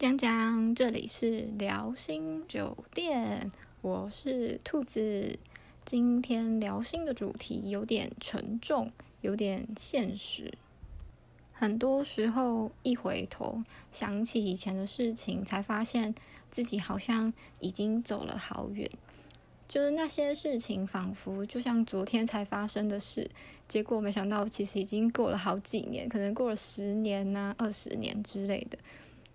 讲讲，这里是聊心酒店，我是兔子。今天聊心的主题有点沉重，有点现实。很多时候一回头想起以前的事情，才发现自己好像已经走了好远。就是那些事情仿佛就像昨天才发生的事，结果没想到其实已经过了好几年，可能过了十年呐、二十年之类的。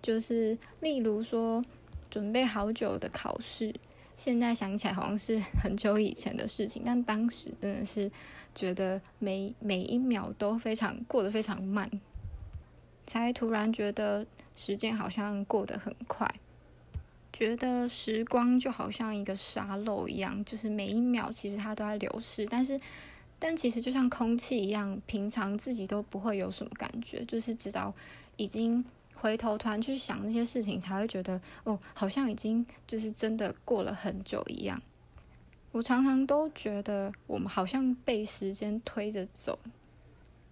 就是例如说，准备好久的考试，现在想起来好像是很久以前的事情，但当时真的是觉得每每一秒都非常过得非常慢，才突然觉得时间好像过得很快，觉得时光就好像一个沙漏一样，就是每一秒其实它都在流逝，但是但其实就像空气一样，平常自己都不会有什么感觉，就是直到已经。回头突然去想那些事情，才会觉得哦，好像已经就是真的过了很久一样。我常常都觉得我们好像被时间推着走，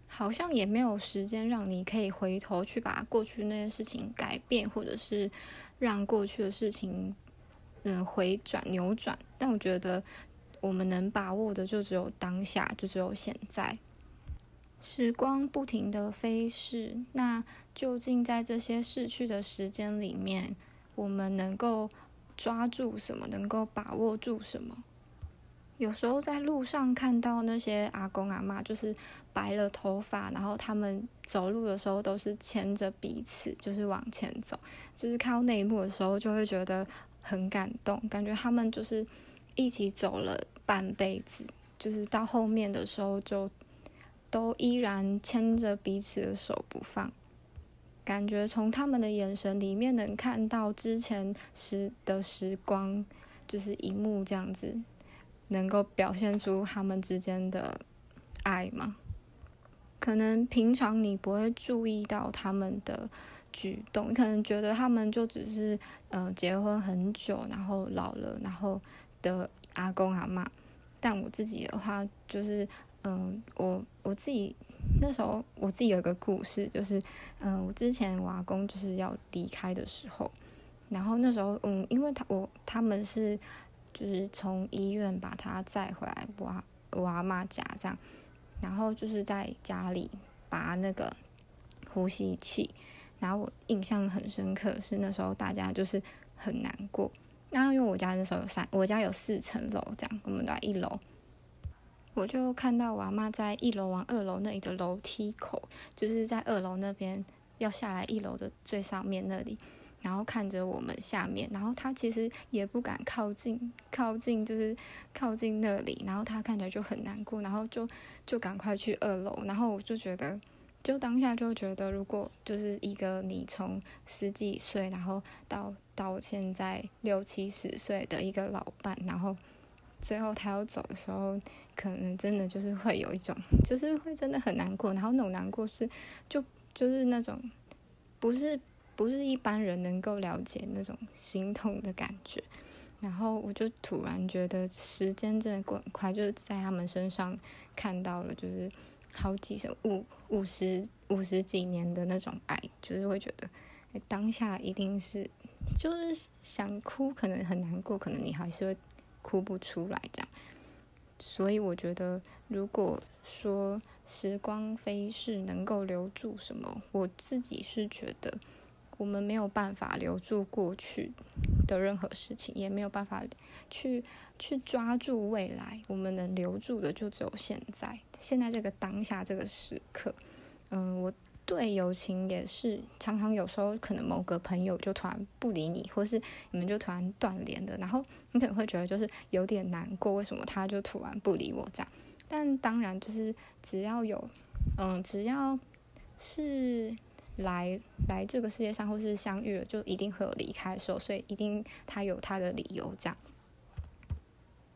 好像也没有时间让你可以回头去把过去那些事情改变，或者是让过去的事情嗯回转扭转。但我觉得我们能把握的就只有当下，就只有现在。时光不停的飞逝，那究竟在这些逝去的时间里面，我们能够抓住什么？能够把握住什么？有时候在路上看到那些阿公阿妈，就是白了头发，然后他们走路的时候都是牵着彼此，就是往前走。就是看到那一幕的时候，就会觉得很感动，感觉他们就是一起走了半辈子，就是到后面的时候就。都依然牵着彼此的手不放，感觉从他们的眼神里面能看到之前时的时光，就是一幕这样子，能够表现出他们之间的爱吗？可能平常你不会注意到他们的举动，可能觉得他们就只是呃结婚很久，然后老了，然后的阿公阿妈。但我自己的话，就是。嗯，我我自己那时候我自己有一个故事，就是嗯，我之前我阿公就是要离开的时候，然后那时候嗯，因为他我他们是就是从医院把他载回来我我阿妈家这样，然后就是在家里拔那个呼吸器，然后我印象很深刻是那时候大家就是很难过，那因为我家那时候有三，我家有四层楼这样，我们都在一楼。我就看到我阿妈在一楼往二楼那里的楼梯口，就是在二楼那边要下来一楼的最上面那里，然后看着我们下面，然后她其实也不敢靠近，靠近就是靠近那里，然后她看起来就很难过，然后就就赶快去二楼，然后我就觉得，就当下就觉得，如果就是一个你从十几岁，然后到到现在六七十岁的一个老伴，然后。最后他要走的时候，可能真的就是会有一种，就是会真的很难过。然后那种难过是，就就是那种，不是不是一般人能够了解那种心痛的感觉。然后我就突然觉得时间真的过很快，就是在他们身上看到了，就是好几十五五十五十几年的那种爱，就是会觉得当下一定是就是想哭，可能很难过，可能你还是会。哭不出来，这样，所以我觉得，如果说时光飞逝能够留住什么，我自己是觉得，我们没有办法留住过去的任何事情，也没有办法去去抓住未来，我们能留住的就只有现在，现在这个当下这个时刻，嗯，我。对友情也是，常常有时候可能某个朋友就突然不理你，或是你们就突然断联的，然后你可能会觉得就是有点难过，为什么他就突然不理我这样？但当然就是只要有，嗯，只要是来来这个世界上或是相遇了，就一定会有离开的时候，所以一定他有他的理由这样。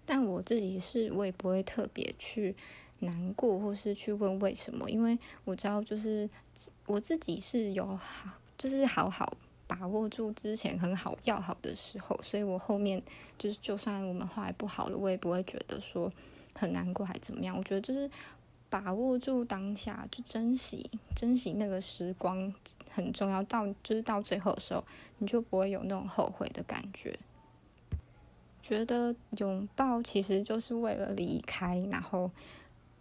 但我自己是，我也不会特别去。难过，或是去问为什么？因为我知道，就是我自己是有好，就是好好把握住之前很好要好的时候，所以我后面就是就算我们后来不好了，我也不会觉得说很难过还怎么样。我觉得就是把握住当下，就珍惜珍惜那个时光很重要。到就是到最后的时候，你就不会有那种后悔的感觉。觉得拥抱其实就是为了离开，然后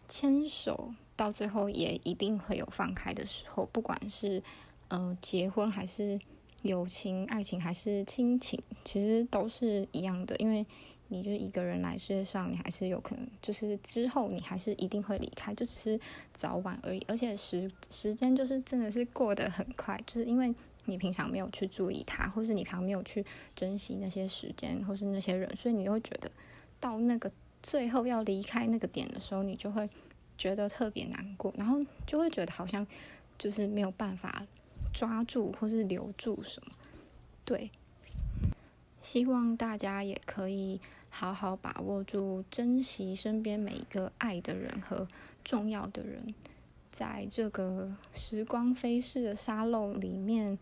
牵手到最后也一定会有放开的时候。不管是嗯结婚还是友情、爱情还是亲情，其实都是一样的，因为。你就一个人来世界上，你还是有可能，就是之后你还是一定会离开，就只是早晚而已。而且时时间就是真的是过得很快，就是因为你平常没有去注意它，或是你平常没有去珍惜那些时间，或是那些人，所以你会觉得到那个最后要离开那个点的时候，你就会觉得特别难过，然后就会觉得好像就是没有办法抓住或是留住什么，对。希望大家也可以好好把握住，珍惜身边每一个爱的人和重要的人。在这个时光飞逝的沙漏里面，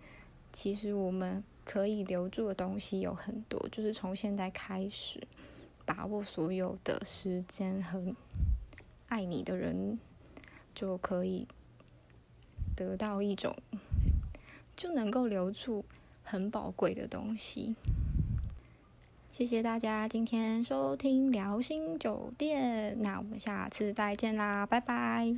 其实我们可以留住的东西有很多。就是从现在开始，把握所有的时间和爱你的人，就可以得到一种，就能够留住很宝贵的东西。谢谢大家今天收听聊心酒店，那我们下次再见啦，拜拜。